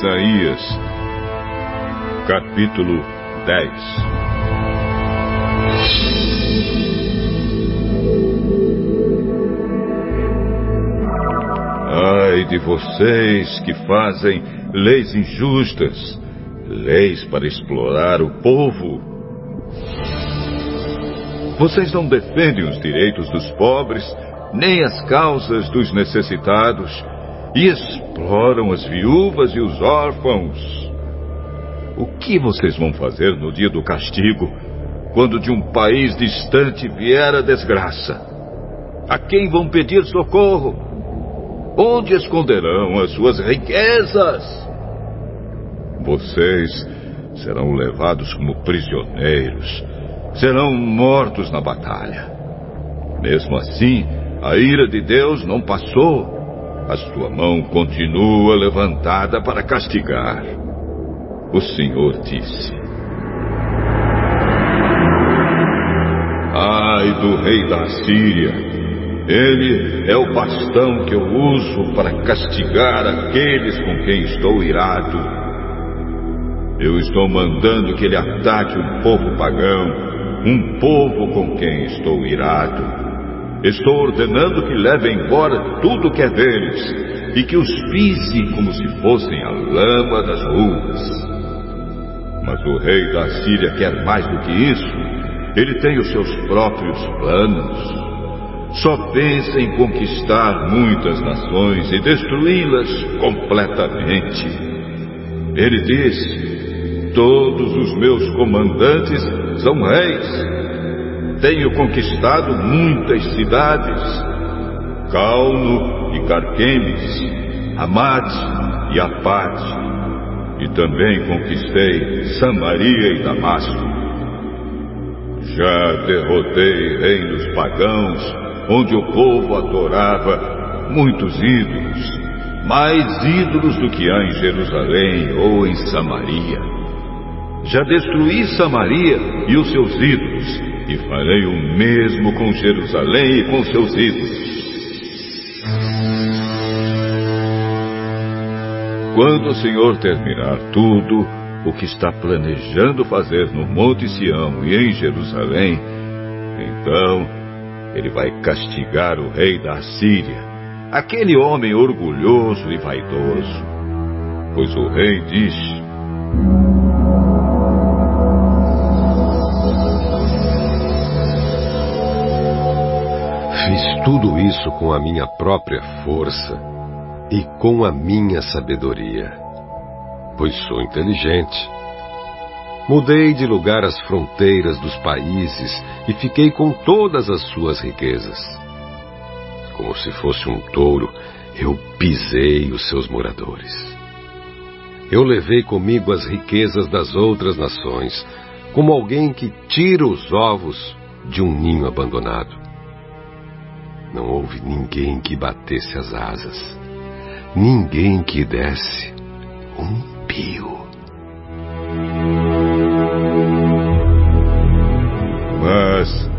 Isaías, capítulo 10 Ai de vocês que fazem leis injustas, leis para explorar o povo. Vocês não defendem os direitos dos pobres, nem as causas dos necessitados, e exploram as viúvas e os órfãos. O que vocês vão fazer no dia do castigo, quando de um país distante vier a desgraça? A quem vão pedir socorro? Onde esconderão as suas riquezas? Vocês serão levados como prisioneiros, serão mortos na batalha. Mesmo assim, a ira de Deus não passou a sua mão continua levantada para castigar. O Senhor disse: Ai do rei da Síria, ele é o bastão que eu uso para castigar aqueles com quem estou irado. Eu estou mandando que ele ataque um povo pagão, um povo com quem estou irado. Estou ordenando que leve embora tudo que é deles e que os pise como se fossem a lama das ruas. Mas o rei da Síria quer mais do que isso. Ele tem os seus próprios planos. Só pensa em conquistar muitas nações e destruí-las completamente. Ele diz: Todos os meus comandantes são reis tenho conquistado muitas cidades, Calno e Carquemes, Amate e Apate, e também conquistei Samaria e Damasco. Já derrotei reinos pagãos, onde o povo adorava muitos ídolos, mais ídolos do que há em Jerusalém ou em Samaria. Já destruí Samaria e os seus ídolos, e farei o mesmo com Jerusalém e com seus ídolos. Quando o Senhor terminar tudo o que está planejando fazer no Monte Sião e em Jerusalém, então ele vai castigar o rei da Assíria, aquele homem orgulhoso e vaidoso. Pois o rei diz: Fiz tudo isso com a minha própria força e com a minha sabedoria, pois sou inteligente. Mudei de lugar as fronteiras dos países e fiquei com todas as suas riquezas. Como se fosse um touro, eu pisei os seus moradores. Eu levei comigo as riquezas das outras nações, como alguém que tira os ovos de um ninho abandonado. Não houve ninguém que batesse as asas, ninguém que desse um pio. Mas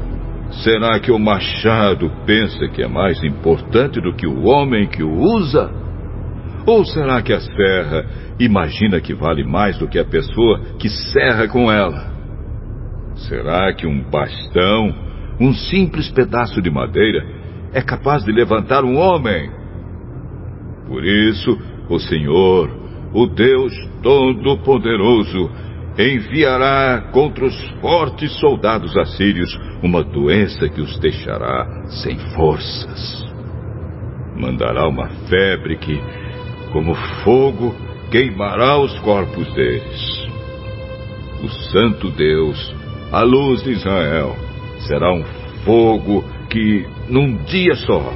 será que o machado pensa que é mais importante do que o homem que o usa? Ou será que a serra imagina que vale mais do que a pessoa que serra com ela? Será que um bastão, um simples pedaço de madeira, é capaz de levantar um homem. Por isso, o Senhor, o Deus Todo-Poderoso, enviará contra os fortes soldados assírios uma doença que os deixará sem forças. Mandará uma febre que, como fogo, queimará os corpos deles. O Santo Deus, a luz de Israel, será um fogo que, num dia só,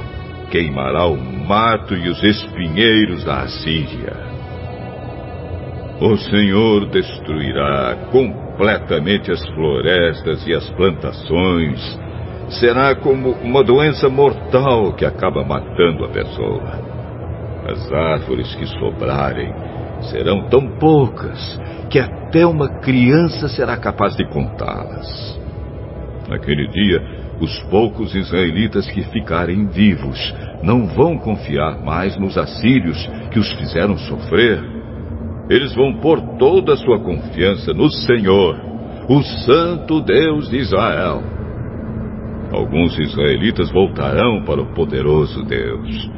queimará o mato e os espinheiros da Assíria. O Senhor destruirá completamente as florestas e as plantações. Será como uma doença mortal que acaba matando a pessoa. As árvores que sobrarem serão tão poucas que até uma criança será capaz de contá-las. Naquele dia, os poucos israelitas que ficarem vivos não vão confiar mais nos assírios que os fizeram sofrer. Eles vão pôr toda a sua confiança no Senhor, o Santo Deus de Israel. Alguns israelitas voltarão para o poderoso Deus.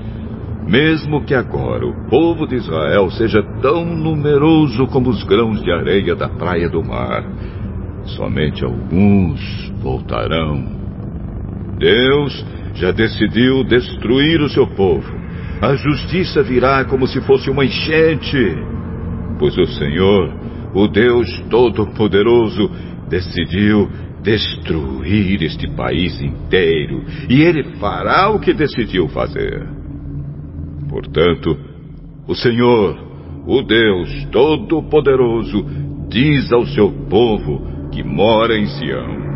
Mesmo que agora o povo de Israel seja tão numeroso como os grãos de areia da praia do mar, somente alguns voltarão. Deus já decidiu destruir o seu povo. A justiça virá como se fosse uma enchente, pois o Senhor, o Deus Todo-Poderoso, decidiu destruir este país inteiro e ele fará o que decidiu fazer. Portanto, o Senhor, o Deus Todo-Poderoso, diz ao seu povo que mora em Sião: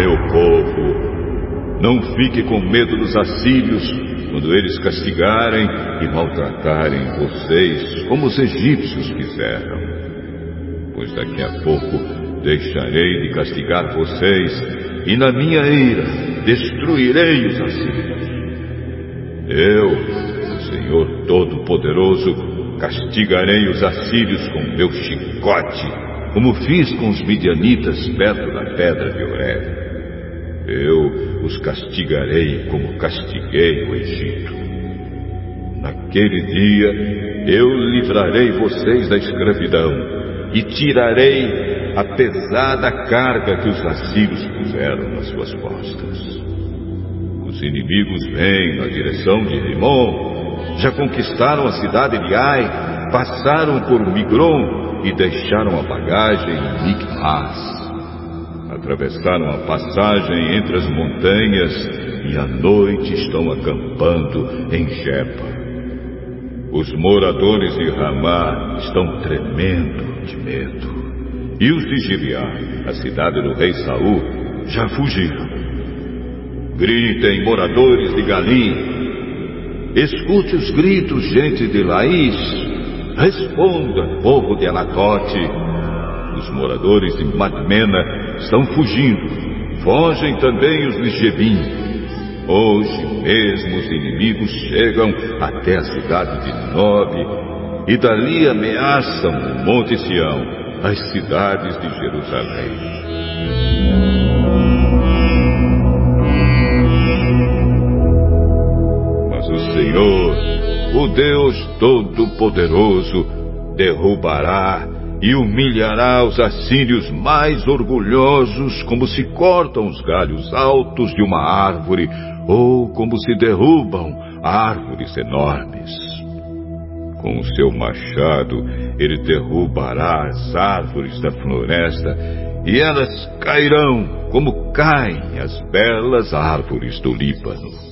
Meu povo, não fique com medo dos assírios quando eles castigarem e maltratarem vocês como os egípcios fizeram. Pois daqui a pouco deixarei de castigar vocês e na minha ira destruirei os assírios. Eu, o Senhor Todo-Poderoso, castigarei os assírios com meu chicote, como fiz com os midianitas perto da pedra de Oreb. Eu os castigarei como castiguei o Egito. Naquele dia eu livrarei vocês da escravidão e tirarei a pesada carga que os assírios puseram nas suas costas. Os inimigos vêm na direção de Rimon, já conquistaram a cidade de Ai, passaram por Migron e deixaram a bagagem em Micmas atravessaram a passagem entre as montanhas e à noite estão acampando em Jepa. Os moradores de Ramá estão tremendo de medo. E os de Gibeá, a cidade do rei Saul, já fugiram. Gritem, moradores de Galim. Escute os gritos, gente de Laís. Responda, povo de Anatote. Os moradores de Madmena estão fugindo. Fogem também os de. Hoje mesmo os inimigos chegam até a cidade de Nob e dali ameaçam o Monte Sião, as cidades de Jerusalém. Mas o Senhor, o Deus Todo-Poderoso, derrubará e humilhará os assírios mais orgulhosos, como se cortam os galhos altos de uma árvore, ou como se derrubam árvores enormes. Com o seu machado, ele derrubará as árvores da floresta, e elas cairão como caem as belas árvores do Líbano.